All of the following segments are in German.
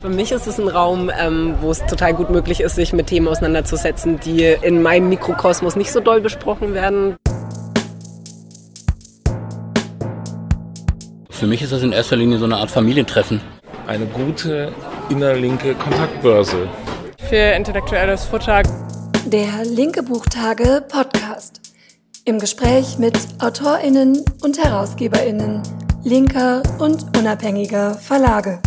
Für mich ist es ein Raum, ähm, wo es total gut möglich ist, sich mit Themen auseinanderzusetzen, die in meinem Mikrokosmos nicht so doll besprochen werden. Für mich ist das in erster Linie so eine Art Familientreffen. Eine gute innerlinke Kontaktbörse. Für intellektuelles Futter. Der Linke Buchtage Podcast. Im Gespräch mit AutorInnen und HerausgeberInnen linker und unabhängiger Verlage.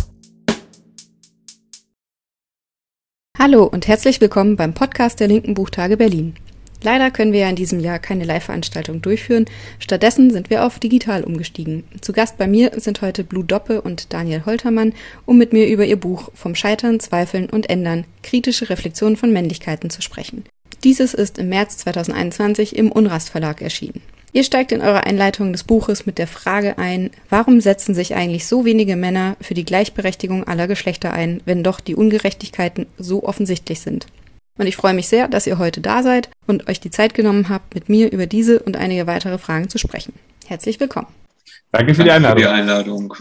Hallo und herzlich willkommen beim Podcast der Linken Buchtage Berlin. Leider können wir ja in diesem Jahr keine Live-Veranstaltung durchführen. Stattdessen sind wir auf digital umgestiegen. Zu Gast bei mir sind heute Blue Doppe und Daniel Holtermann, um mit mir über ihr Buch Vom Scheitern, Zweifeln und Ändern kritische Reflexionen von Männlichkeiten zu sprechen. Dieses ist im März 2021 im Unrast Verlag erschienen. Ihr steigt in eurer Einleitung des Buches mit der Frage ein, warum setzen sich eigentlich so wenige Männer für die Gleichberechtigung aller Geschlechter ein, wenn doch die Ungerechtigkeiten so offensichtlich sind? Und ich freue mich sehr, dass ihr heute da seid und euch die Zeit genommen habt, mit mir über diese und einige weitere Fragen zu sprechen. Herzlich willkommen. Danke für die Einladung. Für die Einladung.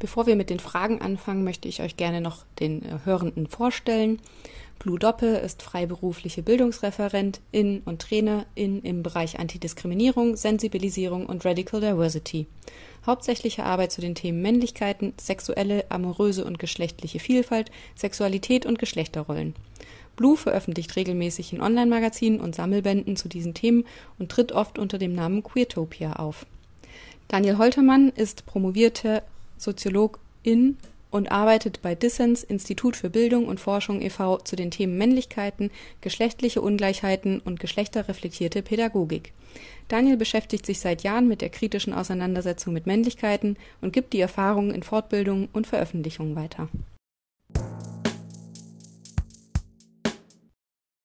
Bevor wir mit den Fragen anfangen, möchte ich euch gerne noch den Hörenden vorstellen. Blue Doppe ist freiberufliche Bildungsreferentin und Trainerin im Bereich Antidiskriminierung, Sensibilisierung und Radical Diversity. Hauptsächliche Arbeit zu den Themen Männlichkeiten, sexuelle, amoröse und geschlechtliche Vielfalt, Sexualität und Geschlechterrollen. Blue veröffentlicht regelmäßig in Online-Magazinen und Sammelbänden zu diesen Themen und tritt oft unter dem Namen Queertopia auf. Daniel Holtermann ist promovierte Soziologin und arbeitet bei Dissens Institut für Bildung und Forschung e.V. zu den Themen Männlichkeiten, geschlechtliche Ungleichheiten und geschlechterreflektierte Pädagogik. Daniel beschäftigt sich seit Jahren mit der kritischen Auseinandersetzung mit Männlichkeiten und gibt die Erfahrungen in Fortbildungen und Veröffentlichungen weiter.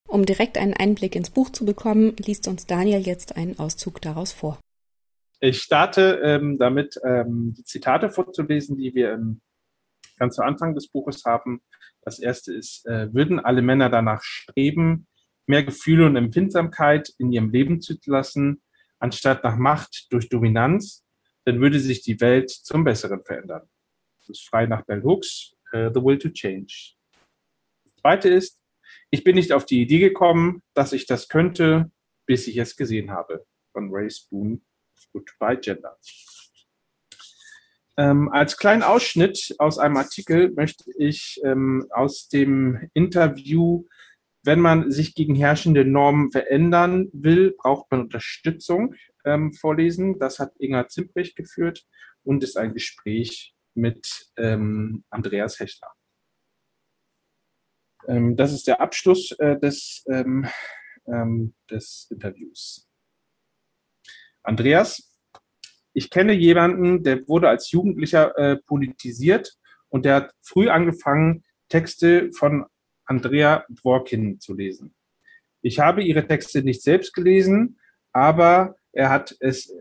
Um direkt einen Einblick ins Buch zu bekommen, liest uns Daniel jetzt einen Auszug daraus vor. Ich starte ähm, damit, ähm, die Zitate vorzulesen, die wir im ganz zu Anfang des Buches haben. Das erste ist, äh, würden alle Männer danach streben, mehr Gefühle und Empfindsamkeit in ihrem Leben zu lassen, anstatt nach Macht durch Dominanz, dann würde sich die Welt zum Besseren verändern. Das ist frei nach Bell Hooks, uh, The Will to Change. Das zweite ist, ich bin nicht auf die Idee gekommen, dass ich das könnte, bis ich es gesehen habe. Von Ray Spoon, Goodbye Gender. Ähm, als kleinen Ausschnitt aus einem Artikel möchte ich ähm, aus dem Interview, wenn man sich gegen herrschende Normen verändern will, braucht man Unterstützung ähm, vorlesen. Das hat Inga Zimprich geführt und ist ein Gespräch mit ähm, Andreas Hechler. Ähm, das ist der Abschluss äh, des, ähm, des Interviews. Andreas, ich kenne jemanden, der wurde als Jugendlicher äh, politisiert und der hat früh angefangen, Texte von Andrea Dworkin zu lesen. Ich habe ihre Texte nicht selbst gelesen, aber er hat es,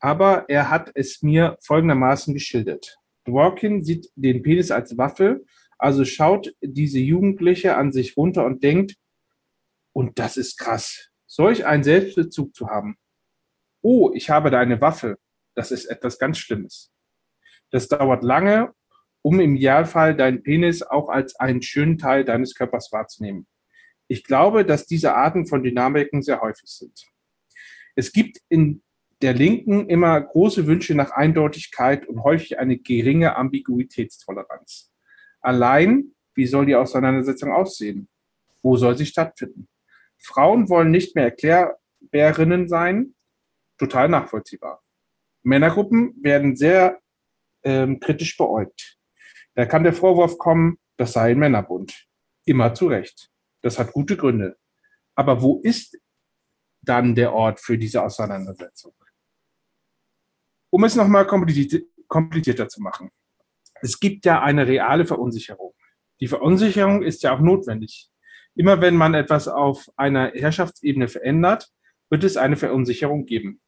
aber er hat es mir folgendermaßen geschildert. Dworkin sieht den Penis als Waffe, also schaut diese Jugendliche an sich runter und denkt, und das ist krass, solch einen Selbstbezug zu haben. Oh, ich habe da eine Waffe das ist etwas ganz Schlimmes. Das dauert lange, um im Idealfall deinen Penis auch als einen schönen Teil deines Körpers wahrzunehmen. Ich glaube, dass diese Arten von Dynamiken sehr häufig sind. Es gibt in der Linken immer große Wünsche nach Eindeutigkeit und häufig eine geringe Ambiguitätstoleranz. Allein, wie soll die Auseinandersetzung aussehen? Wo soll sie stattfinden? Frauen wollen nicht mehr Erklärbärinnen sein, total nachvollziehbar. Männergruppen werden sehr ähm, kritisch beäugt. Da kann der Vorwurf kommen, das sei ein Männerbund. Immer zu Recht. Das hat gute Gründe. Aber wo ist dann der Ort für diese Auseinandersetzung? Um es nochmal komplizierter zu machen. Es gibt ja eine reale Verunsicherung. Die Verunsicherung ist ja auch notwendig. Immer wenn man etwas auf einer Herrschaftsebene verändert, wird es eine Verunsicherung geben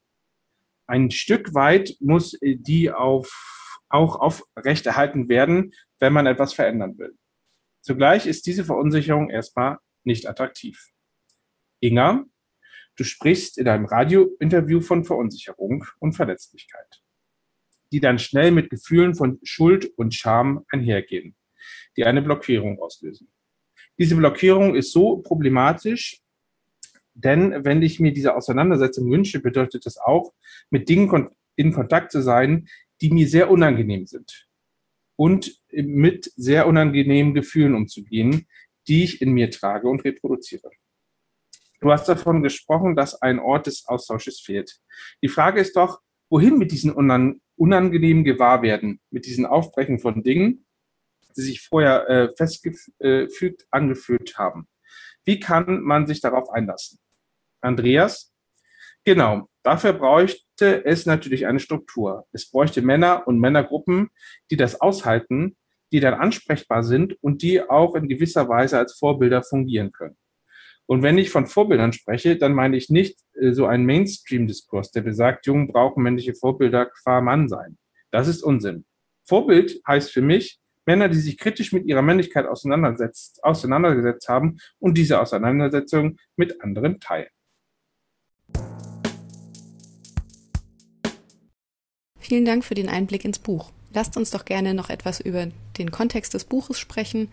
ein Stück weit muss die auf, auch aufrechterhalten werden, wenn man etwas verändern will. Zugleich ist diese Verunsicherung erstmal nicht attraktiv. Inga, du sprichst in einem Radiointerview von Verunsicherung und Verletzlichkeit, die dann schnell mit Gefühlen von Schuld und Scham einhergehen. die eine Blockierung auslösen. Diese Blockierung ist so problematisch, denn wenn ich mir diese Auseinandersetzung wünsche, bedeutet das auch, mit Dingen in Kontakt zu sein, die mir sehr unangenehm sind und mit sehr unangenehmen Gefühlen umzugehen, die ich in mir trage und reproduziere. Du hast davon gesprochen, dass ein Ort des Austausches fehlt. Die Frage ist doch, wohin mit diesen unangenehmen Gewahrwerden, mit diesen Aufbrechen von Dingen, die sich vorher äh, festgefügt angefühlt haben. Wie kann man sich darauf einlassen? Andreas? Genau, dafür bräuchte es natürlich eine Struktur. Es bräuchte Männer und Männergruppen, die das aushalten, die dann ansprechbar sind und die auch in gewisser Weise als Vorbilder fungieren können. Und wenn ich von Vorbildern spreche, dann meine ich nicht äh, so einen Mainstream-Diskurs, der besagt, Jungen brauchen männliche Vorbilder qua Mann sein. Das ist Unsinn. Vorbild heißt für mich, Männer, die sich kritisch mit ihrer Männlichkeit auseinandersetzt, auseinandergesetzt haben und diese Auseinandersetzung mit anderen teilen. Vielen Dank für den Einblick ins Buch. Lasst uns doch gerne noch etwas über den Kontext des Buches sprechen.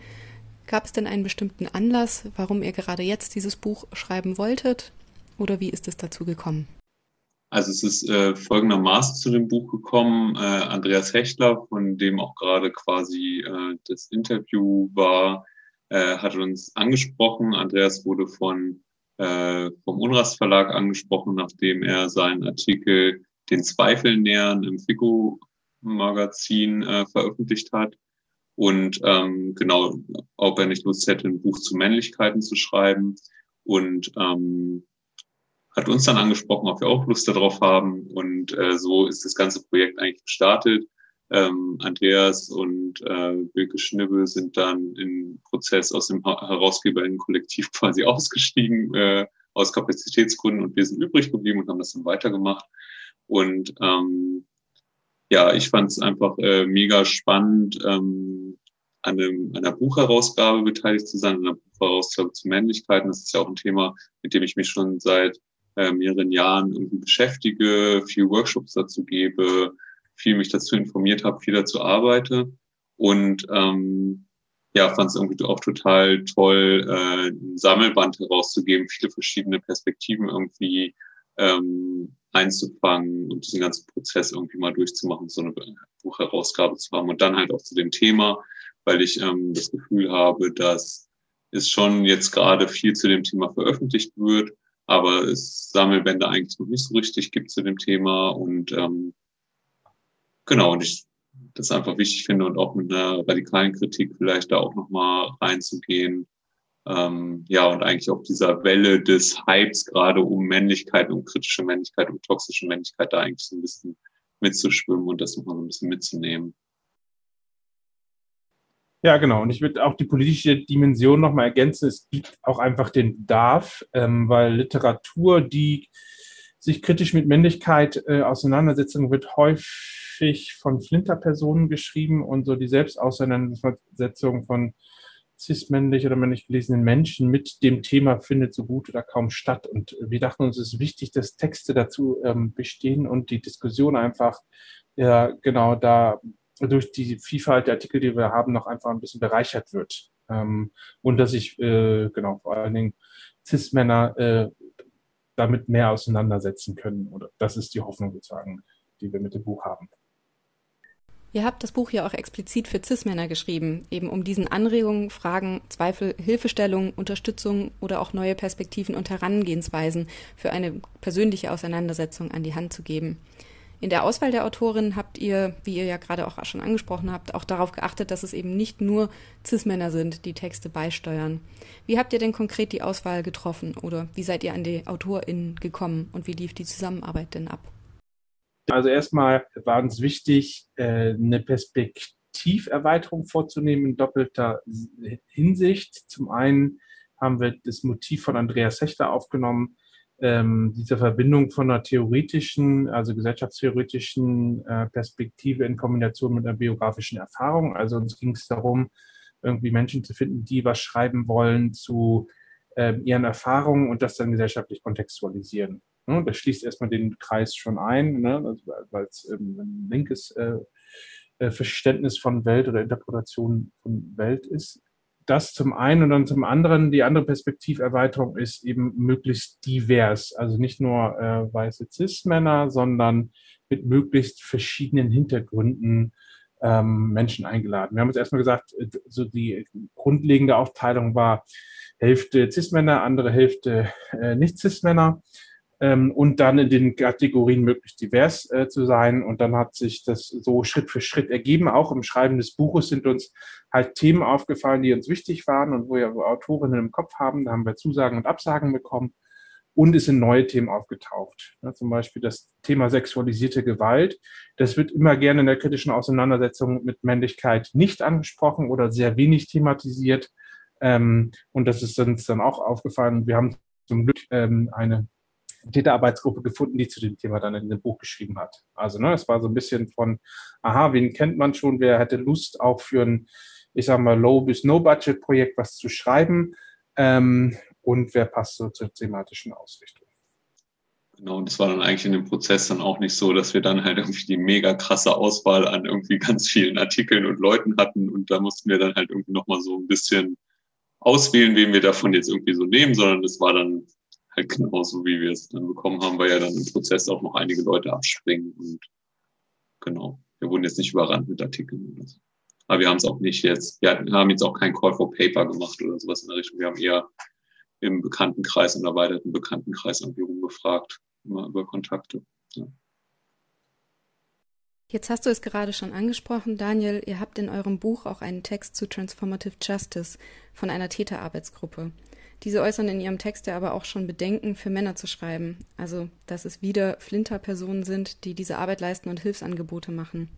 Gab es denn einen bestimmten Anlass, warum ihr gerade jetzt dieses Buch schreiben wolltet? Oder wie ist es dazu gekommen? Also es ist äh, folgendermaßen zu dem Buch gekommen. Äh, Andreas Hechtler, von dem auch gerade quasi äh, das Interview war, äh, hat uns angesprochen. Andreas wurde von äh, vom Unrast Verlag angesprochen, nachdem er seinen Artikel den Zweifeln nähern im FICO Magazin äh, veröffentlicht hat. Und ähm, genau, ob er nicht Lust hätte, ein Buch zu Männlichkeiten zu schreiben. Und ähm, hat uns dann angesprochen, ob wir auch Lust darauf haben. Und äh, so ist das ganze Projekt eigentlich gestartet. Ähm, Andreas und äh, Wilke Schnibbe sind dann im Prozess aus dem Herausgeberinnen-Kollektiv quasi ausgestiegen, äh, aus Kapazitätsgründen und wir sind übrig geblieben und haben das dann weitergemacht. Und ähm, ja, ich fand es einfach äh, mega spannend, ähm, an, einem, einer Buchherausgabe beteiligt zu sein, an einer Buchherausgabe zu Männlichkeiten. Das ist ja auch ein Thema, mit dem ich mich schon seit äh, mehreren Jahren irgendwie beschäftige, viel Workshops dazu gebe, viel mich dazu informiert habe, viel dazu arbeite. Und ähm, ja, fand es irgendwie auch total toll, äh, ein Sammelband herauszugeben, viele verschiedene Perspektiven irgendwie ähm, einzufangen und diesen ganzen Prozess irgendwie mal durchzumachen, so eine Buchherausgabe zu haben und dann halt auch zu dem Thema, weil ich ähm, das Gefühl habe, dass es schon jetzt gerade viel zu dem Thema veröffentlicht wird, aber es Sammelbände eigentlich noch nicht so richtig gibt zu dem Thema und ähm, genau, und ich das einfach wichtig finde und auch mit einer radikalen Kritik vielleicht da auch nochmal reinzugehen, ähm, ja, und eigentlich auf dieser Welle des Hypes gerade um Männlichkeit, um kritische Männlichkeit, um toxische Männlichkeit da eigentlich so ein bisschen mitzuschwimmen und das nochmal so ein bisschen mitzunehmen. Ja, genau. Und ich würde auch die politische Dimension nochmal ergänzen. Es gibt auch einfach den Bedarf, ähm, weil Literatur, die sich kritisch mit Männlichkeit äh, auseinandersetzt, wird häufig von Flinterpersonen geschrieben und so die Selbstauseinandersetzung von cis-männlich oder männlich gelesenen Menschen mit dem Thema findet so gut oder kaum statt. Und wir dachten uns, es ist wichtig, dass Texte dazu ähm, bestehen und die Diskussion einfach ja, genau da durch die Vielfalt der Artikel, die wir haben, noch einfach ein bisschen bereichert wird. Ähm, und dass sich äh, genau vor allen Dingen cis-Männer äh, damit mehr auseinandersetzen können. Oder das ist die Hoffnung sozusagen, die wir mit dem Buch haben. Ihr habt das Buch ja auch explizit für CIS-Männer geschrieben, eben um diesen Anregungen, Fragen, Zweifel, Hilfestellung, Unterstützung oder auch neue Perspektiven und Herangehensweisen für eine persönliche Auseinandersetzung an die Hand zu geben. In der Auswahl der Autorin habt ihr, wie ihr ja gerade auch schon angesprochen habt, auch darauf geachtet, dass es eben nicht nur CIS-Männer sind, die Texte beisteuern. Wie habt ihr denn konkret die Auswahl getroffen oder wie seid ihr an die AutorInnen gekommen und wie lief die Zusammenarbeit denn ab? Also erstmal war uns wichtig, äh, eine Perspektiverweiterung vorzunehmen in doppelter Hinsicht. Zum einen haben wir das Motiv von Andreas Hechter aufgenommen, ähm, diese Verbindung von einer theoretischen, also gesellschaftstheoretischen äh, Perspektive in Kombination mit einer biografischen Erfahrung. Also uns ging es darum, irgendwie Menschen zu finden, die was schreiben wollen zu äh, ihren Erfahrungen und das dann gesellschaftlich kontextualisieren. Das schließt erstmal den Kreis schon ein, ne? weil es ähm, ein linkes äh, äh, Verständnis von Welt oder Interpretation von Welt ist. Das zum einen und dann zum anderen, die andere Perspektiverweiterung ist eben möglichst divers. Also nicht nur äh, weiße Cis-Männer, sondern mit möglichst verschiedenen Hintergründen ähm, Menschen eingeladen. Wir haben uns erstmal gesagt, äh, so die grundlegende Aufteilung war Hälfte Cis-Männer, andere Hälfte äh, Nicht-Cis-Männer ähm, und dann in den Kategorien möglichst divers äh, zu sein. Und dann hat sich das so Schritt für Schritt ergeben. Auch im Schreiben des Buches sind uns halt Themen aufgefallen, die uns wichtig waren und wo wir Autorinnen im Kopf haben. Da haben wir Zusagen und Absagen bekommen. Und es sind neue Themen aufgetaucht. Ja, zum Beispiel das Thema sexualisierte Gewalt. Das wird immer gerne in der kritischen Auseinandersetzung mit Männlichkeit nicht angesprochen oder sehr wenig thematisiert. Ähm, und das ist uns dann auch aufgefallen. Wir haben zum Glück ähm, eine Täterarbeitsgruppe gefunden, die zu dem Thema dann in dem Buch geschrieben hat. Also ne, es war so ein bisschen von, aha, wen kennt man schon, wer hätte Lust auch für ein, ich sag mal, Low- bis No-Budget-Projekt was zu schreiben ähm, und wer passt so zur thematischen Ausrichtung. Genau, und das war dann eigentlich in dem Prozess dann auch nicht so, dass wir dann halt irgendwie die mega krasse Auswahl an irgendwie ganz vielen Artikeln und Leuten hatten und da mussten wir dann halt irgendwie nochmal so ein bisschen auswählen, wen wir davon jetzt irgendwie so nehmen, sondern es war dann genauso, wie wir es dann bekommen haben, weil ja dann im Prozess auch noch einige Leute abspringen und genau, wir wurden jetzt nicht überrannt mit Artikeln oder so. Aber wir haben es auch nicht jetzt, wir haben jetzt auch kein Call for Paper gemacht oder sowas in der Richtung. Wir haben eher im Bekanntenkreis und erweiterten Bekanntenkreis irgendwie rumgefragt, immer über Kontakte. Ja. Jetzt hast du es gerade schon angesprochen, Daniel. Ihr habt in eurem Buch auch einen Text zu Transformative Justice von einer Täterarbeitsgruppe. Diese äußern in ihrem Text ja aber auch schon Bedenken, für Männer zu schreiben. Also, dass es wieder Flinterpersonen sind, die diese Arbeit leisten und Hilfsangebote machen.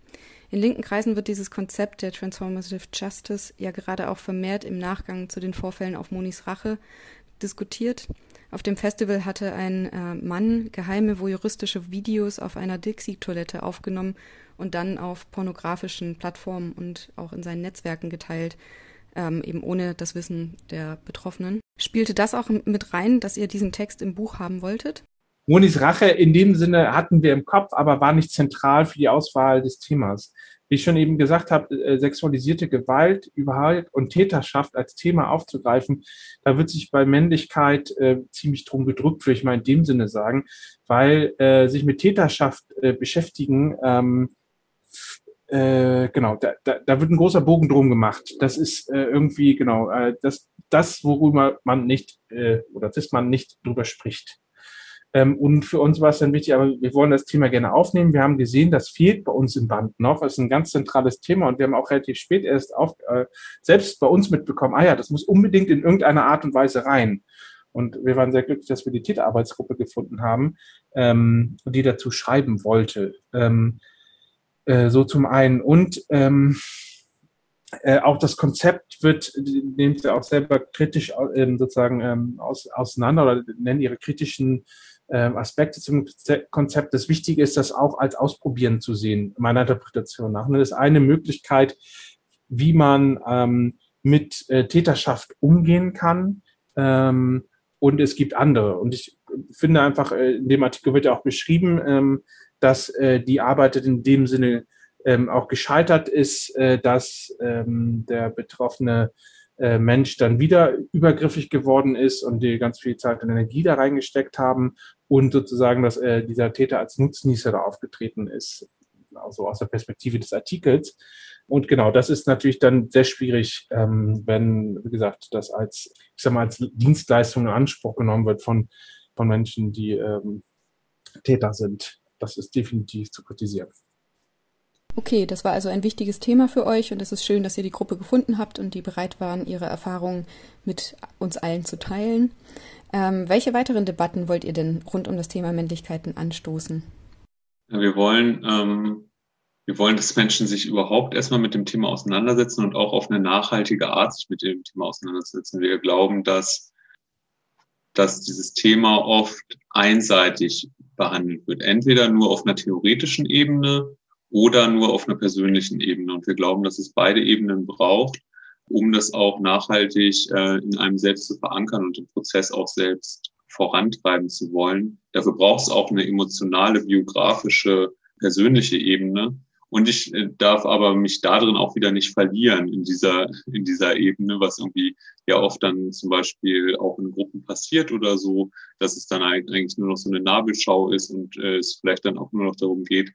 In linken Kreisen wird dieses Konzept der Transformative Justice ja gerade auch vermehrt im Nachgang zu den Vorfällen auf Monis Rache diskutiert. Auf dem Festival hatte ein äh, Mann geheime voyeuristische Videos auf einer Dixie-Toilette aufgenommen und dann auf pornografischen Plattformen und auch in seinen Netzwerken geteilt, ähm, eben ohne das Wissen der Betroffenen. Spielte das auch mit rein, dass ihr diesen Text im Buch haben wolltet? Monis Rache in dem Sinne hatten wir im Kopf, aber war nicht zentral für die Auswahl des Themas wie ich schon eben gesagt habe, äh, sexualisierte Gewalt überhaupt und Täterschaft als Thema aufzugreifen, da wird sich bei Männlichkeit äh, ziemlich drum gedrückt, würde ich mal in dem Sinne sagen, weil äh, sich mit Täterschaft äh, beschäftigen, ähm, äh, genau, da, da, da wird ein großer Bogen drum gemacht. Das ist äh, irgendwie, genau, äh, das, das, worüber man nicht, äh, oder das man nicht drüber spricht. Ähm, und für uns war es dann wichtig, aber wir wollen das Thema gerne aufnehmen. Wir haben gesehen, das fehlt bei uns im Band noch. Das ist ein ganz zentrales Thema und wir haben auch relativ spät erst auf, äh, selbst bei uns mitbekommen, ah ja, das muss unbedingt in irgendeiner Art und Weise rein. Und wir waren sehr glücklich, dass wir die Täterarbeitsgruppe gefunden haben, ähm, die dazu schreiben wollte. Ähm, äh, so zum einen. Und ähm, äh, auch das Konzept wird, nehmt ihr auch selber kritisch äh, sozusagen ähm, aus, auseinander oder nennen ihre kritischen ähm, Aspekte zum Konzept. Das Wichtige ist, das auch als Ausprobieren zu sehen, meiner Interpretation nach. das ist eine Möglichkeit, wie man ähm, mit äh, Täterschaft umgehen kann. Ähm, und es gibt andere. Und ich finde einfach, äh, in dem Artikel wird ja auch beschrieben, ähm, dass äh, die Arbeit in dem Sinne ähm, auch gescheitert ist, äh, dass ähm, der Betroffene äh, Mensch dann wieder übergriffig geworden ist und die ganz viel Zeit und Energie da reingesteckt haben und sozusagen, dass äh, dieser Täter als Nutznießer da aufgetreten ist, also aus der Perspektive des Artikels. Und genau, das ist natürlich dann sehr schwierig, ähm, wenn, wie gesagt, das als, ich sag mal, als Dienstleistung in Anspruch genommen wird von, von Menschen, die ähm, Täter sind. Das ist definitiv zu kritisieren. Okay, das war also ein wichtiges Thema für euch und es ist schön, dass ihr die Gruppe gefunden habt und die bereit waren, ihre Erfahrungen mit uns allen zu teilen. Ähm, welche weiteren Debatten wollt ihr denn rund um das Thema Männlichkeiten anstoßen? Ja, wir wollen, ähm, wir wollen, dass Menschen sich überhaupt erstmal mit dem Thema auseinandersetzen und auch auf eine nachhaltige Art sich mit dem Thema auseinandersetzen. Wir glauben, dass, dass dieses Thema oft einseitig behandelt wird. Entweder nur auf einer theoretischen Ebene oder nur auf einer persönlichen Ebene. Und wir glauben, dass es beide Ebenen braucht, um das auch nachhaltig äh, in einem selbst zu verankern und den Prozess auch selbst vorantreiben zu wollen. Dafür braucht es auch eine emotionale, biografische, persönliche Ebene. Und ich äh, darf aber mich darin auch wieder nicht verlieren in dieser, in dieser Ebene, was irgendwie ja oft dann zum Beispiel auch in Gruppen passiert oder so, dass es dann eigentlich nur noch so eine Nabelschau ist und äh, es vielleicht dann auch nur noch darum geht,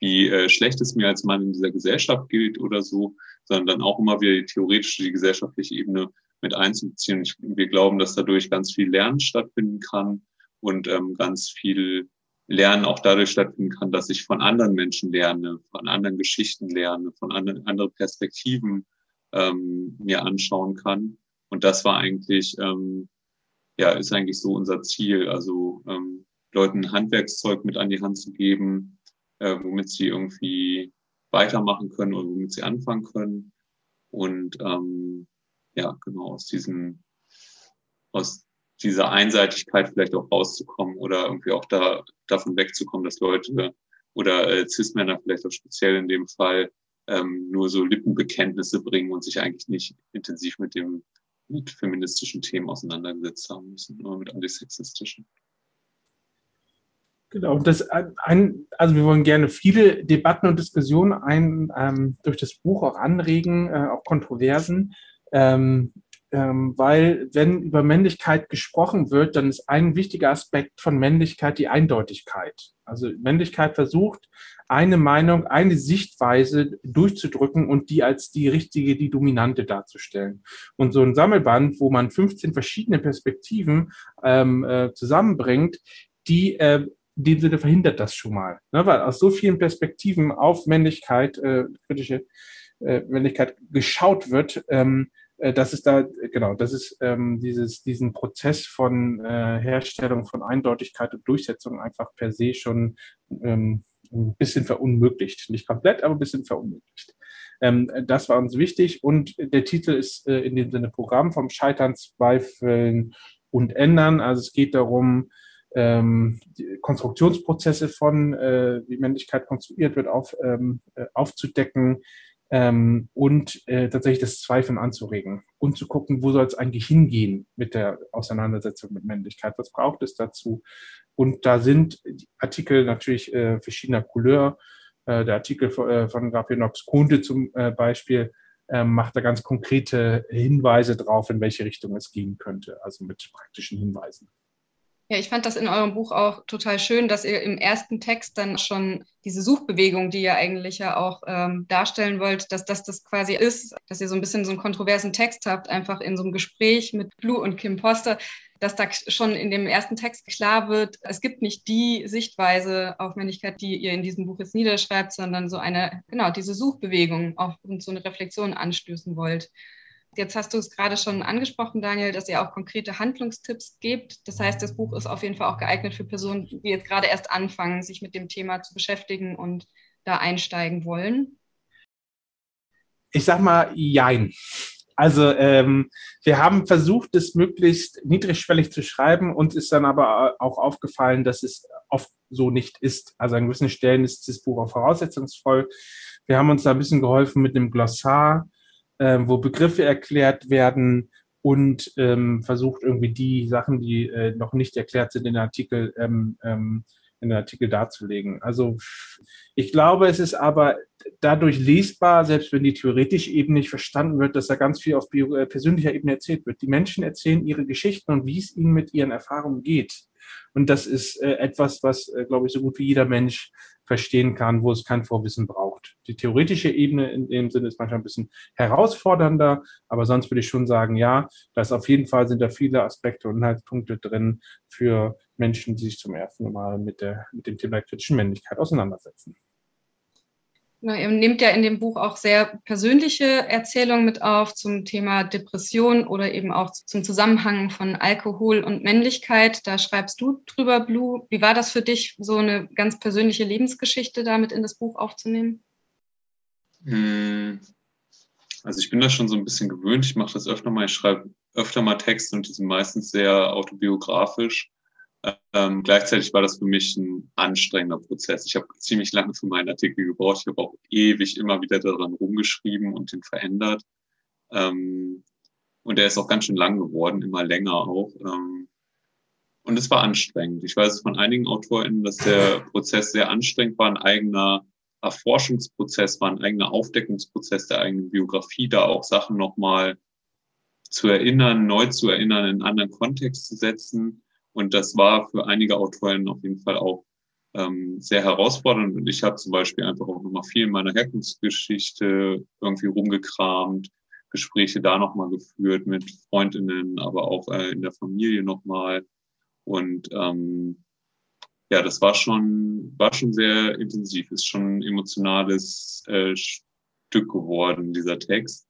wie äh, schlecht es mir als Mann in dieser Gesellschaft gilt oder so, sondern dann auch immer wieder die theoretische, die gesellschaftliche Ebene mit einzubeziehen. Wir glauben, dass dadurch ganz viel Lernen stattfinden kann und ähm, ganz viel Lernen auch dadurch stattfinden kann, dass ich von anderen Menschen lerne, von anderen Geschichten lerne, von anderen andere Perspektiven ähm, mir anschauen kann. Und das war eigentlich, ähm, ja, ist eigentlich so unser Ziel. Also ähm, Leuten Handwerkszeug mit an die Hand zu geben, äh, womit sie irgendwie weitermachen können oder womit sie anfangen können. Und ähm, ja, genau aus diesem, aus dieser Einseitigkeit vielleicht auch rauszukommen oder irgendwie auch da, davon wegzukommen, dass Leute oder äh, Cis-Männer vielleicht auch speziell in dem Fall ähm, nur so Lippenbekenntnisse bringen und sich eigentlich nicht intensiv mit dem mit feministischen Themen auseinandergesetzt haben müssen, nur mit antisexistischen. Genau, das ein, also wir wollen gerne viele Debatten und Diskussionen ein, ähm, durch das Buch auch anregen, äh, auch Kontroversen. Ähm, ähm, weil wenn über Männlichkeit gesprochen wird, dann ist ein wichtiger Aspekt von Männlichkeit die Eindeutigkeit. Also Männlichkeit versucht, eine Meinung, eine Sichtweise durchzudrücken und die als die richtige, die dominante darzustellen. Und so ein Sammelband, wo man 15 verschiedene Perspektiven ähm, äh, zusammenbringt, die äh, in dem Sinne verhindert das schon mal. Ne? Weil aus so vielen Perspektiven auf Männlichkeit, äh, kritische äh, Männlichkeit geschaut wird, ähm, äh, das ist da, genau, das ist ähm, dieses, diesen Prozess von äh, Herstellung von Eindeutigkeit und Durchsetzung einfach per se schon ähm, ein bisschen verunmöglicht. Nicht komplett, aber ein bisschen verunmöglicht. Ähm, das war uns wichtig und der Titel ist äh, in dem Sinne Programm vom Scheitern, Zweifeln und Ändern. Also es geht darum, ähm, Konstruktionsprozesse von, äh, wie Männlichkeit konstruiert wird, auf, ähm, äh, aufzudecken, ähm, und äh, tatsächlich das Zweifeln anzuregen und zu gucken, wo soll es eigentlich hingehen mit der Auseinandersetzung mit Männlichkeit, was braucht es dazu. Und da sind Artikel natürlich äh, verschiedener Couleur. Äh, der Artikel von, äh, von Gabriel Knox Kunde zum äh, Beispiel äh, macht da ganz konkrete Hinweise drauf, in welche Richtung es gehen könnte, also mit praktischen Hinweisen. Ja, ich fand das in eurem Buch auch total schön, dass ihr im ersten Text dann schon diese Suchbewegung, die ihr eigentlich ja auch ähm, darstellen wollt, dass das das quasi ist, dass ihr so ein bisschen so einen kontroversen Text habt, einfach in so einem Gespräch mit Blue und Kim Poster, dass da schon in dem ersten Text klar wird, es gibt nicht die Sichtweise auf Männlichkeit, die ihr in diesem Buch jetzt niederschreibt, sondern so eine, genau, diese Suchbewegung auch und so eine Reflexion anstößen wollt. Jetzt hast du es gerade schon angesprochen, Daniel, dass ihr auch konkrete Handlungstipps gebt. Das heißt, das Buch ist auf jeden Fall auch geeignet für Personen, die jetzt gerade erst anfangen, sich mit dem Thema zu beschäftigen und da einsteigen wollen. Ich sag mal, jein. Also ähm, wir haben versucht, es möglichst niedrigschwellig zu schreiben. Uns ist dann aber auch aufgefallen, dass es oft so nicht ist. Also an gewissen Stellen ist das Buch auch voraussetzungsvoll. Wir haben uns da ein bisschen geholfen mit einem Glossar ähm, wo Begriffe erklärt werden und ähm, versucht irgendwie die Sachen, die äh, noch nicht erklärt sind, in den Artikel, ähm, ähm, in den Artikel darzulegen. Also ich glaube, es ist aber dadurch lesbar, selbst wenn die theoretische Ebene nicht verstanden wird, dass da ganz viel auf äh, persönlicher Ebene erzählt wird. Die Menschen erzählen ihre Geschichten und wie es ihnen mit ihren Erfahrungen geht. Und das ist äh, etwas, was, äh, glaube ich, so gut wie jeder Mensch verstehen kann, wo es kein Vorwissen braucht. Die theoretische Ebene in dem Sinne ist manchmal ein bisschen herausfordernder, aber sonst würde ich schon sagen, ja, da auf jeden Fall sind da viele Aspekte und Inhaltspunkte drin für Menschen, die sich zum ersten Mal mit, der, mit dem Thema kritischen Männlichkeit auseinandersetzen. Na, ihr nehmt ja in dem Buch auch sehr persönliche Erzählungen mit auf zum Thema Depression oder eben auch zum Zusammenhang von Alkohol und Männlichkeit. Da schreibst du drüber, Blue. Wie war das für dich, so eine ganz persönliche Lebensgeschichte damit in das Buch aufzunehmen? Hm. Also ich bin da schon so ein bisschen gewöhnt. Ich mache das öfter mal. Ich schreibe öfter mal Texte und die sind meistens sehr autobiografisch. Ähm, gleichzeitig war das für mich ein anstrengender Prozess. Ich habe ziemlich lange für meinen Artikel gebraucht. Ich habe auch ewig immer wieder daran rumgeschrieben und den verändert. Ähm, und er ist auch ganz schön lang geworden, immer länger auch. Ähm, und es war anstrengend. Ich weiß von einigen AutorInnen, dass der Prozess sehr anstrengend war, ein eigener Erforschungsprozess, war ein eigener Aufdeckungsprozess der eigenen Biografie, da auch Sachen nochmal zu erinnern, neu zu erinnern, in einen anderen Kontext zu setzen. Und das war für einige Autoren auf jeden Fall auch ähm, sehr herausfordernd. Und ich habe zum Beispiel einfach auch nochmal viel in meiner Herkunftsgeschichte irgendwie rumgekramt, Gespräche da nochmal geführt mit Freundinnen, aber auch äh, in der Familie nochmal. Und ähm, ja, das war schon, war schon sehr intensiv, ist schon ein emotionales äh, Stück geworden, dieser Text.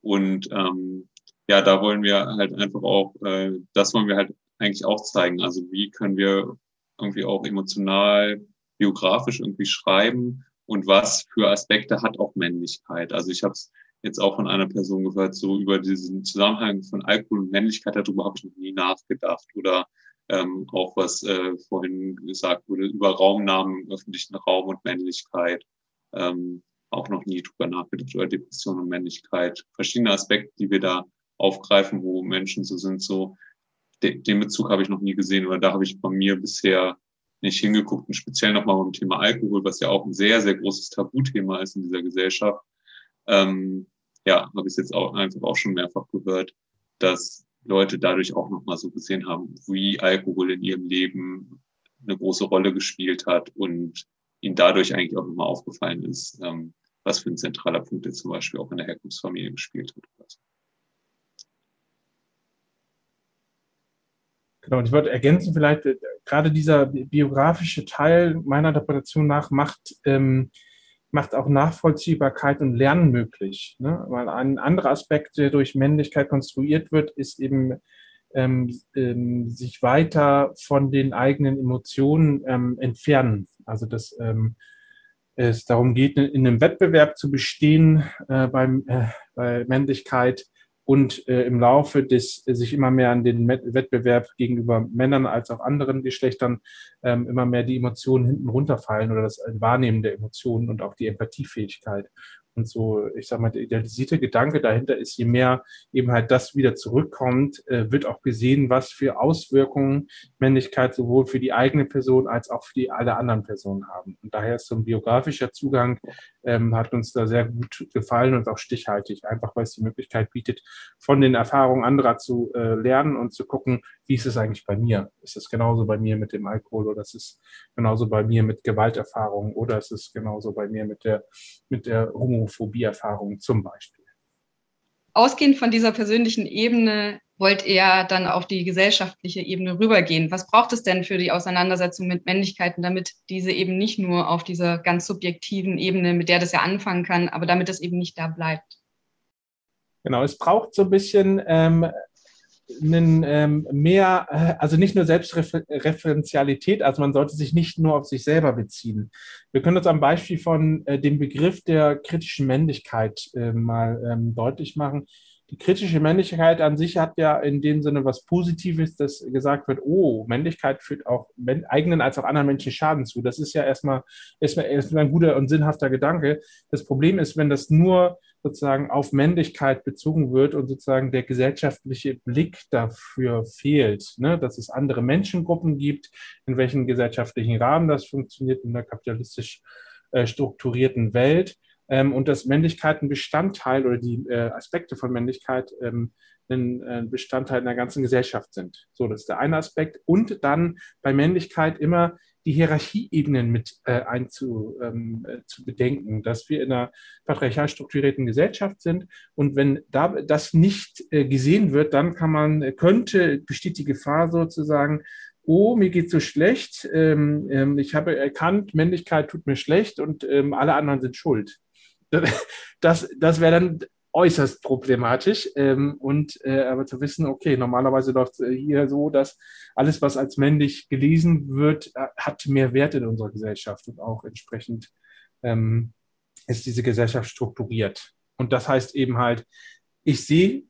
Und ähm, ja, da wollen wir halt einfach auch, äh, das wollen wir halt eigentlich auch zeigen. Also wie können wir irgendwie auch emotional, biografisch irgendwie schreiben und was für Aspekte hat auch Männlichkeit. Also ich habe es jetzt auch von einer Person gehört, so über diesen Zusammenhang von Alkohol und Männlichkeit, darüber habe ich noch nie nachgedacht. Oder ähm, auch was äh, vorhin gesagt wurde, über Raumnamen öffentlichen Raum und Männlichkeit. Ähm, auch noch nie drüber nachgedacht, über Depression und Männlichkeit. Verschiedene Aspekte, die wir da aufgreifen, wo Menschen so sind, so de den Bezug habe ich noch nie gesehen oder da habe ich bei mir bisher nicht hingeguckt und speziell nochmal beim Thema Alkohol, was ja auch ein sehr, sehr großes Tabuthema ist in dieser Gesellschaft. Ähm, ja, habe ich jetzt auch einfach auch schon mehrfach gehört, dass Leute dadurch auch nochmal so gesehen haben, wie Alkohol in ihrem Leben eine große Rolle gespielt hat und ihnen dadurch eigentlich auch nochmal aufgefallen ist, ähm, was für ein zentraler Punkt er zum Beispiel auch in der Herkunftsfamilie gespielt hat. Genau, und ich würde ergänzen, vielleicht äh, gerade dieser biografische Teil meiner Interpretation nach macht, ähm, macht auch Nachvollziehbarkeit und Lernen möglich. Ne? Weil ein anderer Aspekt, der durch Männlichkeit konstruiert wird, ist eben ähm, ähm, sich weiter von den eigenen Emotionen ähm, entfernen. Also dass ähm, es darum geht, in einem Wettbewerb zu bestehen äh, beim, äh, bei Männlichkeit, und äh, im Laufe des äh, sich immer mehr an den Wettbewerb gegenüber Männern als auch anderen Geschlechtern ähm, immer mehr die Emotionen hinten runterfallen oder das Wahrnehmen der Emotionen und auch die Empathiefähigkeit. Und so, ich sag mal, der idealisierte Gedanke dahinter ist, je mehr eben halt das wieder zurückkommt, äh, wird auch gesehen, was für Auswirkungen Männlichkeit sowohl für die eigene Person als auch für die alle anderen Personen haben. Und daher ist so ein biografischer Zugang, ähm, hat uns da sehr gut gefallen und auch stichhaltig, einfach weil es die Möglichkeit bietet, von den Erfahrungen anderer zu äh, lernen und zu gucken, wie ist es eigentlich bei mir? Ist es genauso bei mir mit dem Alkohol oder ist es genauso bei mir mit Gewalterfahrungen oder ist es genauso bei mir mit der, mit der Homophobie-Erfahrung zum Beispiel? Ausgehend von dieser persönlichen Ebene wollt ihr dann auf die gesellschaftliche Ebene rübergehen. Was braucht es denn für die Auseinandersetzung mit Männlichkeiten, damit diese eben nicht nur auf dieser ganz subjektiven Ebene, mit der das ja anfangen kann, aber damit es eben nicht da bleibt? Genau, es braucht so ein bisschen ähm, einen, ähm, mehr, äh, also nicht nur Selbstreferenzialität, also man sollte sich nicht nur auf sich selber beziehen. Wir können uns am Beispiel von äh, dem Begriff der kritischen Männlichkeit äh, mal ähm, deutlich machen. Die kritische Männlichkeit an sich hat ja in dem Sinne was Positives, dass gesagt wird, oh, Männlichkeit führt auch eigenen als auch anderen Menschen Schaden zu. Das ist ja erstmal, erstmal, erstmal ein guter und sinnhafter Gedanke. Das Problem ist, wenn das nur sozusagen auf Männlichkeit bezogen wird und sozusagen der gesellschaftliche Blick dafür fehlt, ne? dass es andere Menschengruppen gibt, in welchem gesellschaftlichen Rahmen das funktioniert in der kapitalistisch äh, strukturierten Welt ähm, und dass Männlichkeit ein Bestandteil oder die äh, Aspekte von Männlichkeit ähm, ein äh, Bestandteil einer ganzen Gesellschaft sind. So, das ist der eine Aspekt. Und dann bei Männlichkeit immer die Hierarchieebenen mit äh, einzu, ähm, äh, dass wir in einer patriarchal strukturierten Gesellschaft sind. Und wenn da das nicht äh, gesehen wird, dann kann man, könnte, besteht die Gefahr sozusagen, oh, mir geht so schlecht, ähm, ähm, ich habe erkannt, Männlichkeit tut mir schlecht und ähm, alle anderen sind schuld. Das, das wäre dann äußerst problematisch. Ähm, und äh, aber zu wissen, okay, normalerweise läuft es äh, hier so, dass alles, was als männlich gelesen wird, äh, hat mehr Wert in unserer Gesellschaft und auch entsprechend ähm, ist diese Gesellschaft strukturiert. Und das heißt eben halt, ich sehe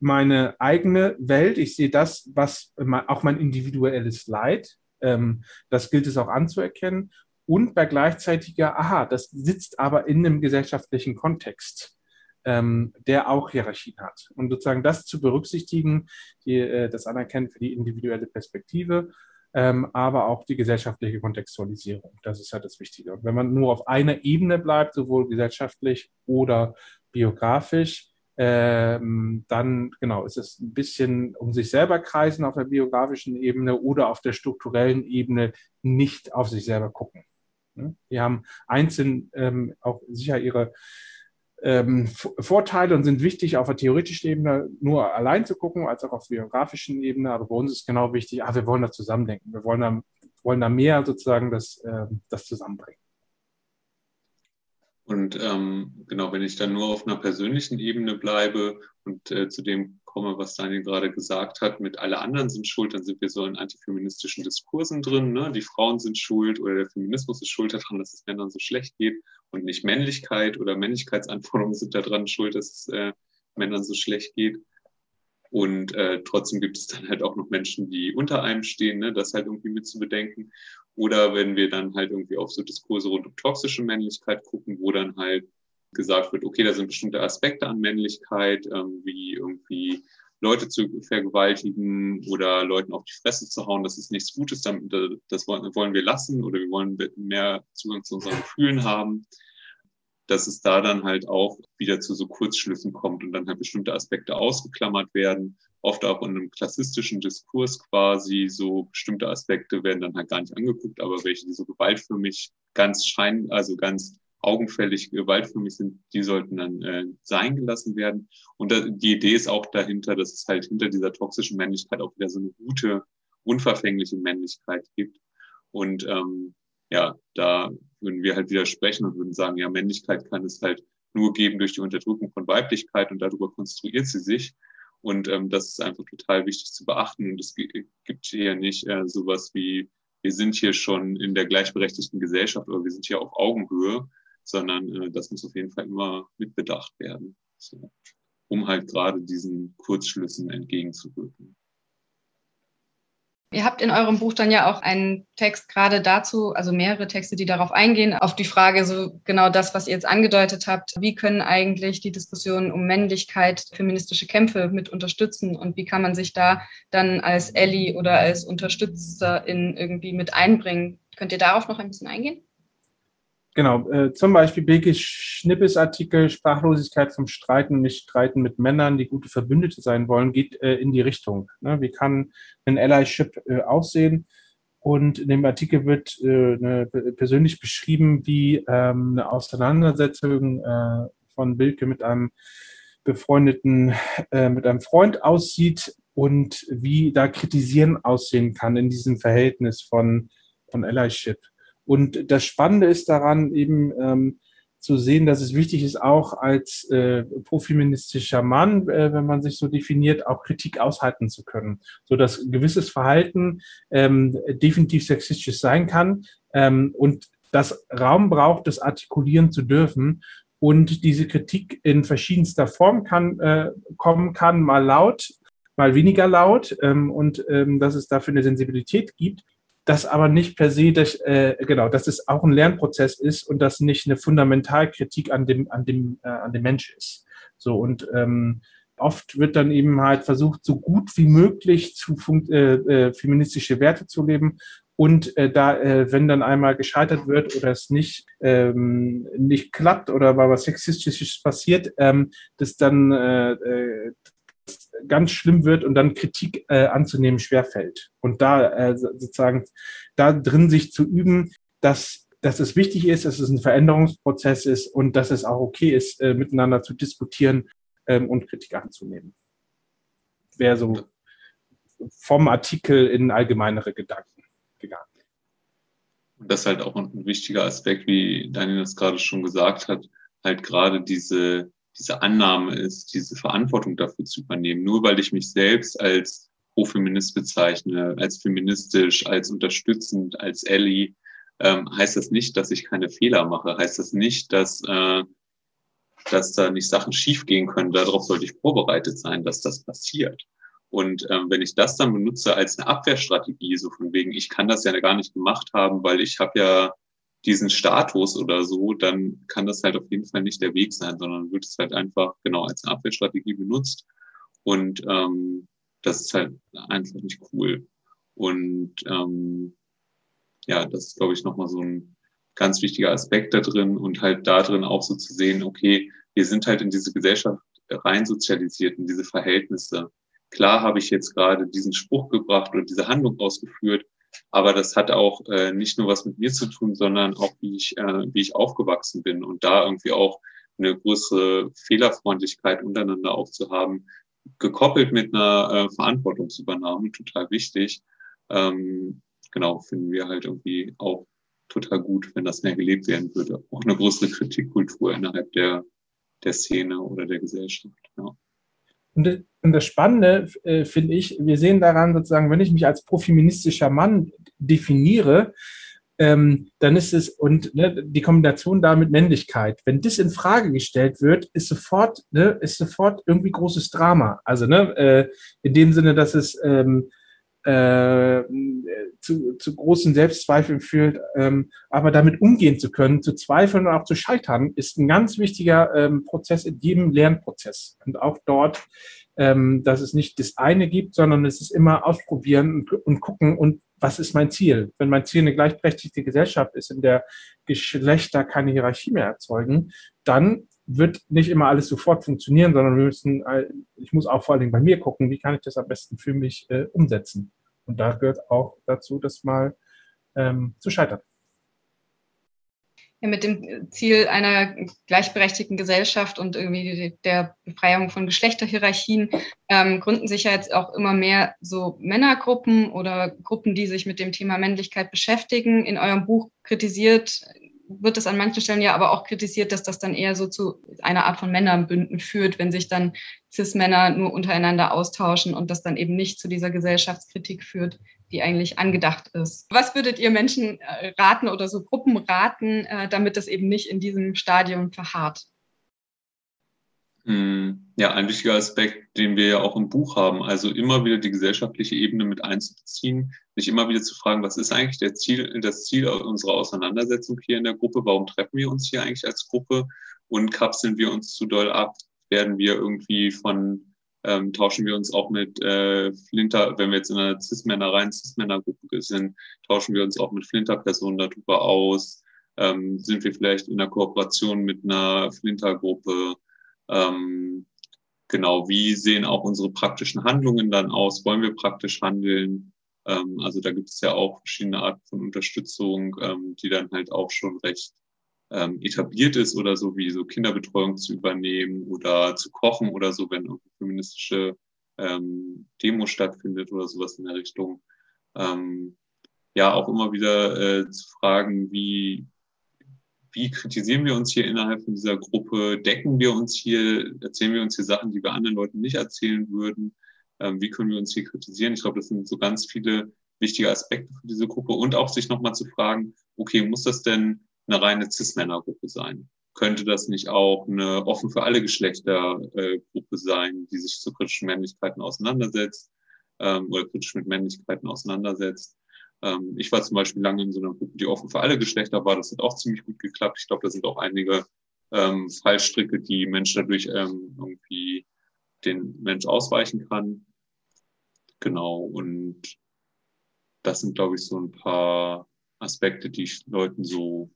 meine eigene Welt, ich sehe das, was auch mein individuelles Leid, ähm, das gilt es auch anzuerkennen. Und bei gleichzeitiger, aha, das sitzt aber in einem gesellschaftlichen Kontext ähm, der auch Hierarchien hat. Und sozusagen das zu berücksichtigen, die, äh, das Anerkennen für die individuelle Perspektive ähm, aber auch die gesellschaftliche Kontextualisierung. Das ist halt das Wichtige. Und wenn man nur auf einer Ebene bleibt, sowohl gesellschaftlich oder biografisch, ähm, dann genau ist es ein bisschen um sich selber kreisen auf der biografischen Ebene oder auf der strukturellen Ebene nicht auf sich selber gucken. Die haben einzeln ähm, auch sicher ihre ähm, Vorteile und sind wichtig auf der theoretischen Ebene nur allein zu gucken, als auch auf der biografischen Ebene. Aber bei uns ist genau wichtig, ah, wir wollen das zusammendenken. Wir wollen da, wollen da mehr sozusagen das, äh, das zusammenbringen. Und ähm, genau, wenn ich dann nur auf einer persönlichen Ebene bleibe und äh, zu dem komme, was Daniel gerade gesagt hat, mit alle anderen sind schuld, dann sind wir so in antifeministischen Diskursen drin. Ne? Die Frauen sind schuld oder der Feminismus ist schuld daran, dass es Männern so schlecht geht und nicht Männlichkeit oder Männlichkeitsanforderungen sind daran schuld, dass es äh, Männern so schlecht geht. Und äh, trotzdem gibt es dann halt auch noch Menschen, die unter einem stehen, ne, das halt irgendwie mit zu bedenken. Oder wenn wir dann halt irgendwie auf so Diskurse rund um toxische Männlichkeit gucken, wo dann halt gesagt wird, okay, da sind bestimmte Aspekte an Männlichkeit, ähm, wie irgendwie Leute zu vergewaltigen oder Leuten auf die Fresse zu hauen, das ist nichts Gutes, das wollen wir lassen oder wir wollen mehr Zugang zu unseren Gefühlen haben dass es da dann halt auch wieder zu so Kurzschlüssen kommt und dann halt bestimmte Aspekte ausgeklammert werden. Oft auch in einem klassistischen Diskurs quasi so bestimmte Aspekte werden dann halt gar nicht angeguckt, aber welche, die so gewaltförmig ganz schein, also ganz augenfällig gewaltförmig sind, die sollten dann äh, sein gelassen werden. Und da, die Idee ist auch dahinter, dass es halt hinter dieser toxischen Männlichkeit auch wieder so eine gute, unverfängliche Männlichkeit gibt. Und ähm, ja, da würden wir halt widersprechen und würden sagen, ja, Männlichkeit kann es halt nur geben durch die Unterdrückung von Weiblichkeit und darüber konstruiert sie sich. Und ähm, das ist einfach total wichtig zu beachten. Und es gibt hier nicht äh, sowas wie, wir sind hier schon in der gleichberechtigten Gesellschaft oder wir sind hier auf Augenhöhe, sondern äh, das muss auf jeden Fall immer mitbedacht werden, so, um halt gerade diesen Kurzschlüssen entgegenzuwirken. Ihr habt in eurem Buch dann ja auch einen Text gerade dazu, also mehrere Texte, die darauf eingehen, auf die Frage, so genau das, was ihr jetzt angedeutet habt. Wie können eigentlich die Diskussionen um Männlichkeit feministische Kämpfe mit unterstützen und wie kann man sich da dann als Ellie oder als Unterstützerin irgendwie mit einbringen? Könnt ihr darauf noch ein bisschen eingehen? Genau, äh, zum Beispiel Birgit Schnippes Artikel Sprachlosigkeit vom Streiten, nicht Streiten mit Männern, die gute Verbündete sein wollen, geht äh, in die Richtung. Ne? Wie kann ein Allyship äh, aussehen? Und in dem Artikel wird äh, ne, persönlich beschrieben, wie ähm, eine Auseinandersetzung äh, von Bilke mit einem befreundeten, äh, mit einem Freund aussieht und wie da Kritisieren aussehen kann in diesem Verhältnis von, von Allyship. Und das Spannende ist daran eben ähm, zu sehen, dass es wichtig ist, auch als äh, profeministischer Mann, äh, wenn man sich so definiert, auch Kritik aushalten zu können, so dass gewisses Verhalten ähm, definitiv sexistisch sein kann ähm, und das Raum braucht, das artikulieren zu dürfen. Und diese Kritik in verschiedenster Form kann äh, kommen kann, mal laut, mal weniger laut ähm, und ähm, dass es dafür eine Sensibilität gibt das aber nicht per se, das, äh, genau, dass es auch ein Lernprozess ist und das nicht eine Fundamentalkritik an dem, an dem, äh, an dem Mensch ist. So und ähm, oft wird dann eben halt versucht, so gut wie möglich zu äh, äh, feministische Werte zu leben. Und äh, da, äh, wenn dann einmal gescheitert wird oder es nicht ähm, nicht klappt oder mal was Sexistisches passiert, ähm, dass dann äh, äh, ganz schlimm wird und dann Kritik äh, anzunehmen schwerfällt. Und da äh, sozusagen da drin sich zu üben, dass, dass es wichtig ist, dass es ein Veränderungsprozess ist und dass es auch okay ist, äh, miteinander zu diskutieren ähm, und Kritik anzunehmen. Wäre so vom Artikel in allgemeinere Gedanken gegangen. Das ist halt auch ein wichtiger Aspekt, wie Daniel das gerade schon gesagt hat, halt gerade diese diese Annahme ist, diese Verantwortung dafür zu übernehmen. Nur weil ich mich selbst als Pro-Feminist bezeichne, als feministisch, als unterstützend, als Ally, ähm, heißt das nicht, dass ich keine Fehler mache. Heißt das nicht, dass, äh, dass da nicht Sachen schiefgehen können. Darauf sollte ich vorbereitet sein, dass das passiert. Und ähm, wenn ich das dann benutze als eine Abwehrstrategie, so von wegen, ich kann das ja gar nicht gemacht haben, weil ich habe ja diesen Status oder so, dann kann das halt auf jeden Fall nicht der Weg sein, sondern wird es halt einfach genau als Abwehrstrategie benutzt. Und ähm, das ist halt einfach nicht cool. Und ähm, ja, das ist, glaube ich, nochmal so ein ganz wichtiger Aspekt da drin und halt da drin auch so zu sehen, okay, wir sind halt in diese Gesellschaft rein sozialisiert, in diese Verhältnisse. Klar habe ich jetzt gerade diesen Spruch gebracht oder diese Handlung ausgeführt, aber das hat auch äh, nicht nur was mit mir zu tun, sondern auch wie ich, äh, wie ich aufgewachsen bin und da irgendwie auch eine größere Fehlerfreundlichkeit untereinander aufzuhaben, gekoppelt mit einer äh, Verantwortungsübernahme, total wichtig. Ähm, genau, finden wir halt irgendwie auch total gut, wenn das mehr gelebt werden würde. Auch eine größere Kritikkultur innerhalb der, der Szene oder der Gesellschaft. Ja. Und, das Spannende äh, finde ich, wir sehen daran sozusagen, wenn ich mich als profeministischer Mann definiere, ähm, dann ist es, und ne, die Kombination da mit Männlichkeit, wenn das in Frage gestellt wird, ist sofort, ne, ist sofort irgendwie großes Drama. Also ne, äh, in dem Sinne, dass es ähm, äh, zu, zu großen Selbstzweifeln führt, ähm, aber damit umgehen zu können, zu zweifeln und auch zu scheitern, ist ein ganz wichtiger ähm, Prozess in jedem Lernprozess. Und auch dort, ähm, dass es nicht das eine gibt, sondern es ist immer ausprobieren und, und gucken und was ist mein Ziel? Wenn mein Ziel eine gleichberechtigte Gesellschaft ist, in der Geschlechter keine Hierarchie mehr erzeugen, dann wird nicht immer alles sofort funktionieren, sondern wir müssen, äh, ich muss auch vor allen Dingen bei mir gucken, wie kann ich das am besten für mich äh, umsetzen. Und da gehört auch dazu, das mal ähm, zu scheitern. Ja, mit dem Ziel einer gleichberechtigten Gesellschaft und irgendwie der Befreiung von Geschlechterhierarchien ähm, gründen sich ja jetzt auch immer mehr so Männergruppen oder Gruppen, die sich mit dem Thema Männlichkeit beschäftigen. In eurem Buch kritisiert wird es an manchen Stellen ja aber auch kritisiert, dass das dann eher so zu einer Art von Männerbünden führt, wenn sich dann Cis-Männer nur untereinander austauschen und das dann eben nicht zu dieser Gesellschaftskritik führt, die eigentlich angedacht ist. Was würdet ihr Menschen äh, raten oder so Gruppen raten, äh, damit das eben nicht in diesem Stadium verharrt? Hm, ja, ein wichtiger Aspekt, den wir ja auch im Buch haben, also immer wieder die gesellschaftliche Ebene mit einzubeziehen, sich immer wieder zu fragen, was ist eigentlich der Ziel, das Ziel unserer Auseinandersetzung hier in der Gruppe? Warum treffen wir uns hier eigentlich als Gruppe? Und kapseln wir uns zu doll ab? Werden wir irgendwie von, ähm, tauschen wir uns auch mit äh, Flinter, wenn wir jetzt in einer Cis-Männer rein Cis-Männer-Gruppe sind, tauschen wir uns auch mit Flinter-Personen darüber aus? Ähm, sind wir vielleicht in einer Kooperation mit einer Flinter-Gruppe? Ähm, genau, wie sehen auch unsere praktischen Handlungen dann aus? Wollen wir praktisch handeln? Ähm, also da gibt es ja auch verschiedene Arten von Unterstützung, ähm, die dann halt auch schon recht ähm, etabliert ist oder so, wie so Kinderbetreuung zu übernehmen oder zu kochen oder so, wenn eine feministische ähm, Demo stattfindet oder sowas in der Richtung. Ähm, ja, auch immer wieder äh, zu fragen, wie, wie kritisieren wir uns hier innerhalb von dieser Gruppe? Decken wir uns hier, erzählen wir uns hier Sachen, die wir anderen Leuten nicht erzählen würden? Ähm, wie können wir uns hier kritisieren? Ich glaube, das sind so ganz viele wichtige Aspekte für diese Gruppe und auch sich nochmal zu fragen, okay, muss das denn eine reine Cis-Männer-Gruppe sein? Könnte das nicht auch eine offen für alle Geschlechter-Gruppe sein, die sich zu kritischen Männlichkeiten auseinandersetzt ähm, oder kritisch mit Männlichkeiten auseinandersetzt? Ähm, ich war zum Beispiel lange in so einer Gruppe, die offen für alle Geschlechter war. Das hat auch ziemlich gut geklappt. Ich glaube, da sind auch einige ähm, Fallstricke, die Mensch dadurch ähm, irgendwie den Mensch ausweichen kann. Genau. Und das sind, glaube ich, so ein paar Aspekte, die ich Leuten so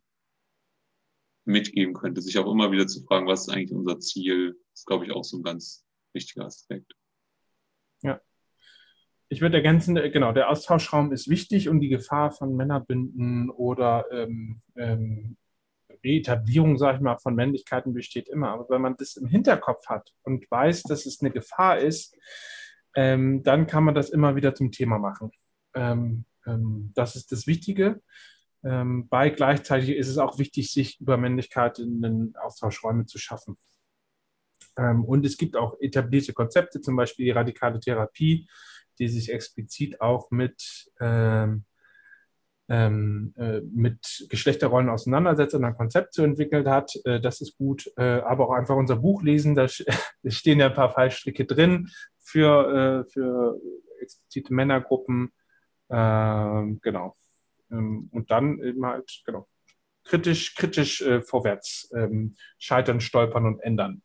mitgeben könnte. Sich auch immer wieder zu fragen, was ist eigentlich unser Ziel, ist, glaube ich, auch so ein ganz wichtiger Aspekt. Ich würde ergänzen, äh, genau, der Austauschraum ist wichtig und die Gefahr von Männerbünden oder ähm, ähm, Reetablierung, sage ich mal, von Männlichkeiten besteht immer. Aber wenn man das im Hinterkopf hat und weiß, dass es eine Gefahr ist, ähm, dann kann man das immer wieder zum Thema machen. Ähm, ähm, das ist das Wichtige. Ähm, bei gleichzeitig ist es auch wichtig, sich über Männlichkeit in den Austauschräume zu schaffen. und es gibt auch etablierte Konzepte, zum Beispiel die radikale Therapie, die sich explizit auch mit, ähm, ähm, äh, mit Geschlechterrollen auseinandersetzt und ein Konzept zu entwickelt hat. Äh, das ist gut. Äh, aber auch einfach unser Buch lesen, da, stehen ja ein paar Fallstricke drin für, äh, für explizite Männergruppen. Ähm, genau. Ähm, und dann eben halt, genau, kritisch, kritisch äh, vorwärts ähm, scheitern, stolpern und ändern.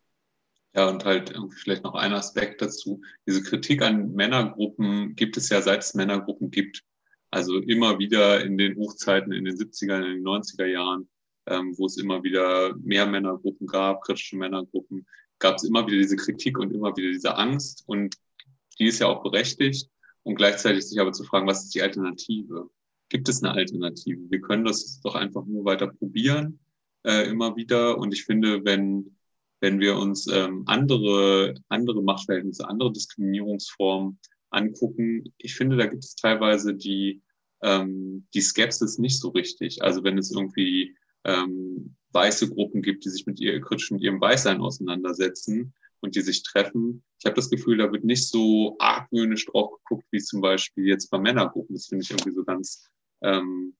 Ja, und halt irgendwie vielleicht noch ein Aspekt dazu. Diese Kritik an Männergruppen gibt es ja, seit es Männergruppen gibt. Also immer wieder in den Hochzeiten in den 70er, in den 90er Jahren, ähm, wo es immer wieder mehr Männergruppen gab, kritische Männergruppen, gab es immer wieder diese Kritik und immer wieder diese Angst. Und die ist ja auch berechtigt. Und gleichzeitig sich aber zu fragen, was ist die Alternative? Gibt es eine Alternative? Wir können das doch einfach nur weiter probieren, äh, immer wieder. Und ich finde, wenn, wenn wir uns ähm, andere, andere Machtverhältnisse, andere Diskriminierungsformen angucken, ich finde, da gibt es teilweise die, ähm, die Skepsis nicht so richtig. Also wenn es irgendwie ähm, weiße Gruppen gibt, die sich mit ihr kritisch mit ihrem Weißsein auseinandersetzen und die sich treffen. Ich habe das Gefühl, da wird nicht so argwöhnisch drauf geguckt, wie zum Beispiel jetzt bei Männergruppen. Das finde ich irgendwie so ganz, ähm,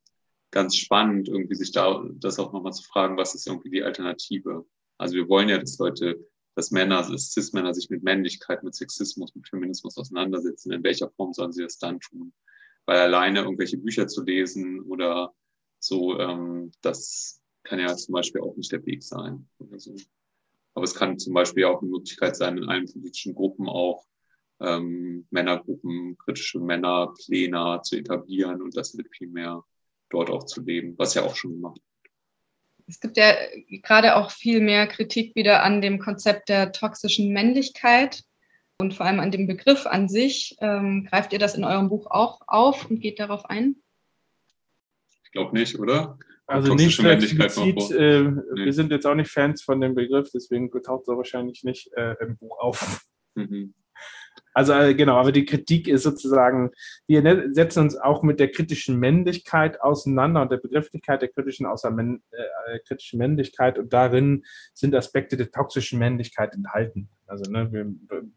ganz spannend, irgendwie sich da das auch nochmal zu fragen, was ist irgendwie die Alternative? Also wir wollen ja, dass Leute, dass Männer, dass Cis-Männer sich mit Männlichkeit, mit Sexismus, mit Feminismus auseinandersetzen. In welcher Form sollen sie das dann tun? Weil alleine irgendwelche Bücher zu lesen oder so, ähm, das kann ja zum Beispiel auch nicht der Weg sein oder so. Aber es kann zum Beispiel auch eine Möglichkeit sein, in allen politischen Gruppen auch ähm, Männergruppen, kritische Männerpläne zu etablieren und das mit viel mehr dort auch zu leben, was ja auch schon gemacht. Es gibt ja gerade auch viel mehr Kritik wieder an dem Konzept der toxischen Männlichkeit und vor allem an dem Begriff an sich. Ähm, greift ihr das in eurem Buch auch auf und geht darauf ein? Ich glaube nicht, oder? Also nicht explizit, äh, nee. wir sind jetzt auch nicht Fans von dem Begriff, deswegen taucht er wahrscheinlich nicht äh, im Buch auf. Mhm. Also äh, genau, aber die Kritik ist sozusagen, wir ne, setzen uns auch mit der kritischen Männlichkeit auseinander und der Begrifflichkeit der kritischen, außer Männ, äh, kritischen Männlichkeit und darin sind Aspekte der toxischen Männlichkeit enthalten. Also ne, wir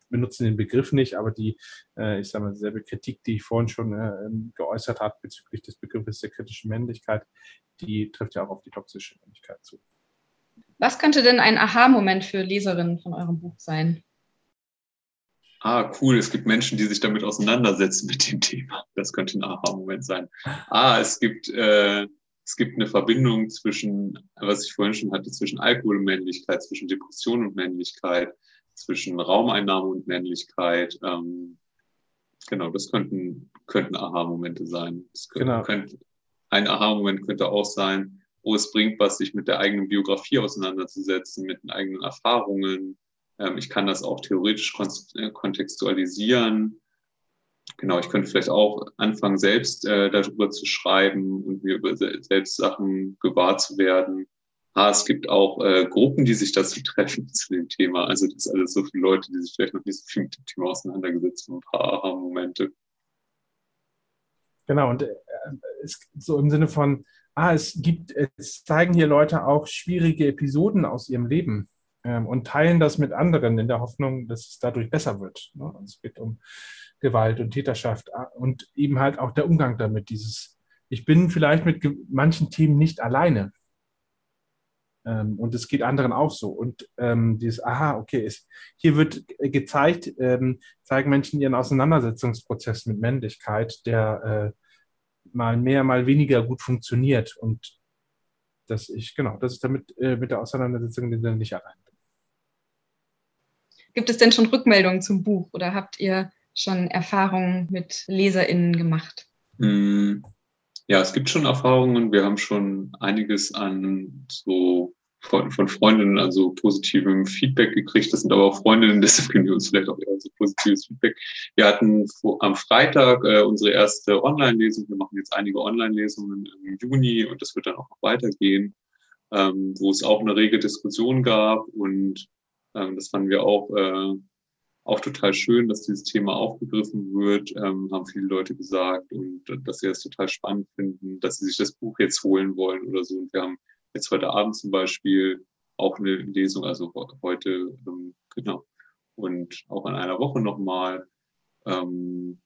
benutzen den Begriff nicht, aber die, äh, ich sage mal, dieselbe Kritik, die ich vorhin schon äh, geäußert habe bezüglich des Begriffes der kritischen Männlichkeit, die trifft ja auch auf die toxische Männlichkeit zu. Was könnte denn ein Aha-Moment für Leserinnen von eurem Buch sein? Ah, cool, es gibt Menschen, die sich damit auseinandersetzen mit dem Thema. Das könnte ein Aha-Moment sein. Ah, es gibt, äh, es gibt eine Verbindung zwischen, was ich vorhin schon hatte, zwischen Alkohol und Männlichkeit, zwischen Depression und Männlichkeit, zwischen Raumeinnahme und Männlichkeit. Ähm, genau, das könnten, könnten Aha-Momente sein. Könnte, genau. könnte, ein Aha-Moment könnte auch sein, wo es bringt was, sich mit der eigenen Biografie auseinanderzusetzen, mit den eigenen Erfahrungen. Ähm, ich kann das auch theoretisch äh, kontextualisieren. Genau, ich könnte vielleicht auch anfangen, selbst äh, darüber zu schreiben und mir über selbst Sachen gewahr zu werden. Ah, es gibt auch äh, Gruppen, die sich dazu treffen zu dem Thema. Also das sind alles so viele Leute, die sich vielleicht noch nicht so viel mit dem Thema auseinandergesetzt haben. Ein paar Aha-Momente. Genau, und äh, es, so im Sinne von, ah, es gibt, es zeigen hier Leute auch schwierige Episoden aus ihrem Leben und teilen das mit anderen in der Hoffnung, dass es dadurch besser wird. Ne? Es geht um Gewalt und Täterschaft und eben halt auch der Umgang damit, dieses, ich bin vielleicht mit manchen Themen nicht alleine. Ähm, und es geht anderen auch so. Und ähm, dieses, aha, okay, ist, hier wird gezeigt, ähm, zeigen Menschen ihren Auseinandersetzungsprozess mit Männlichkeit, der äh, mal mehr, mal weniger gut funktioniert. Und dass ich, genau, dass ich damit äh, mit der Auseinandersetzung nicht allein. Gibt es denn schon Rückmeldungen zum Buch oder habt ihr schon Erfahrungen mit LeserInnen gemacht? Hm, ja, es gibt schon Erfahrungen. Wir haben schon einiges an so von, Freundinnen also positivem Feedback gekriegt. Das sind aber auch Freundinnen, deshalb können wir uns vielleicht auch eher so positives Feedback. Wir hatten am Freitag äh, unsere erste Online-Lesung. Wir machen jetzt einige Online-Lesungen im Juni und das wird dann auch noch weitergehen, ähm, wo es auch eine rege Diskussion gab und das fanden wir auch, äh, auch total schön, dass dieses Thema aufgegriffen wird, ähm, haben viele Leute gesagt und dass sie es total spannend finden, dass sie sich das Buch jetzt holen wollen oder so. Und wir haben jetzt heute Abend zum Beispiel auch eine Lesung, also heute, ähm, genau, und auch in einer Woche nochmal. Ähm,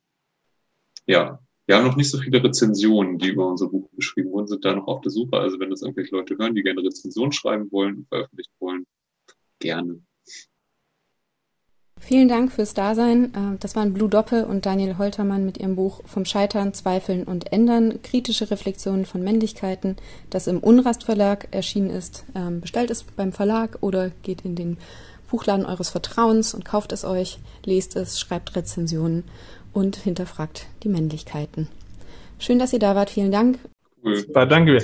ja, wir haben noch nicht so viele Rezensionen, die über unser Buch geschrieben wurden, sind da noch auf der Suche. Also wenn das irgendwelche Leute hören, die gerne Rezensionen schreiben wollen und veröffentlichen wollen, gerne. Vielen Dank fürs Dasein. Äh, das waren Blue Doppe und Daniel Holtermann mit ihrem Buch Vom Scheitern, Zweifeln und Ändern. Kritische Reflexionen von Männlichkeiten, das im Unrast Verlag erschienen ist. Ähm, bestellt es beim Verlag oder geht in den Buchladen eures Vertrauens und kauft es euch, lest es, schreibt Rezensionen und hinterfragt die Männlichkeiten. Schön, dass ihr da wart. Vielen Dank. Cool. Danke.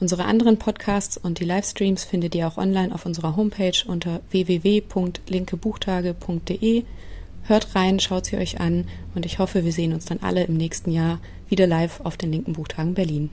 Unsere anderen Podcasts und die Livestreams findet ihr auch online auf unserer Homepage unter www.linkebuchtage.de. Hört rein, schaut sie euch an und ich hoffe, wir sehen uns dann alle im nächsten Jahr wieder live auf den linken Buchtagen Berlin.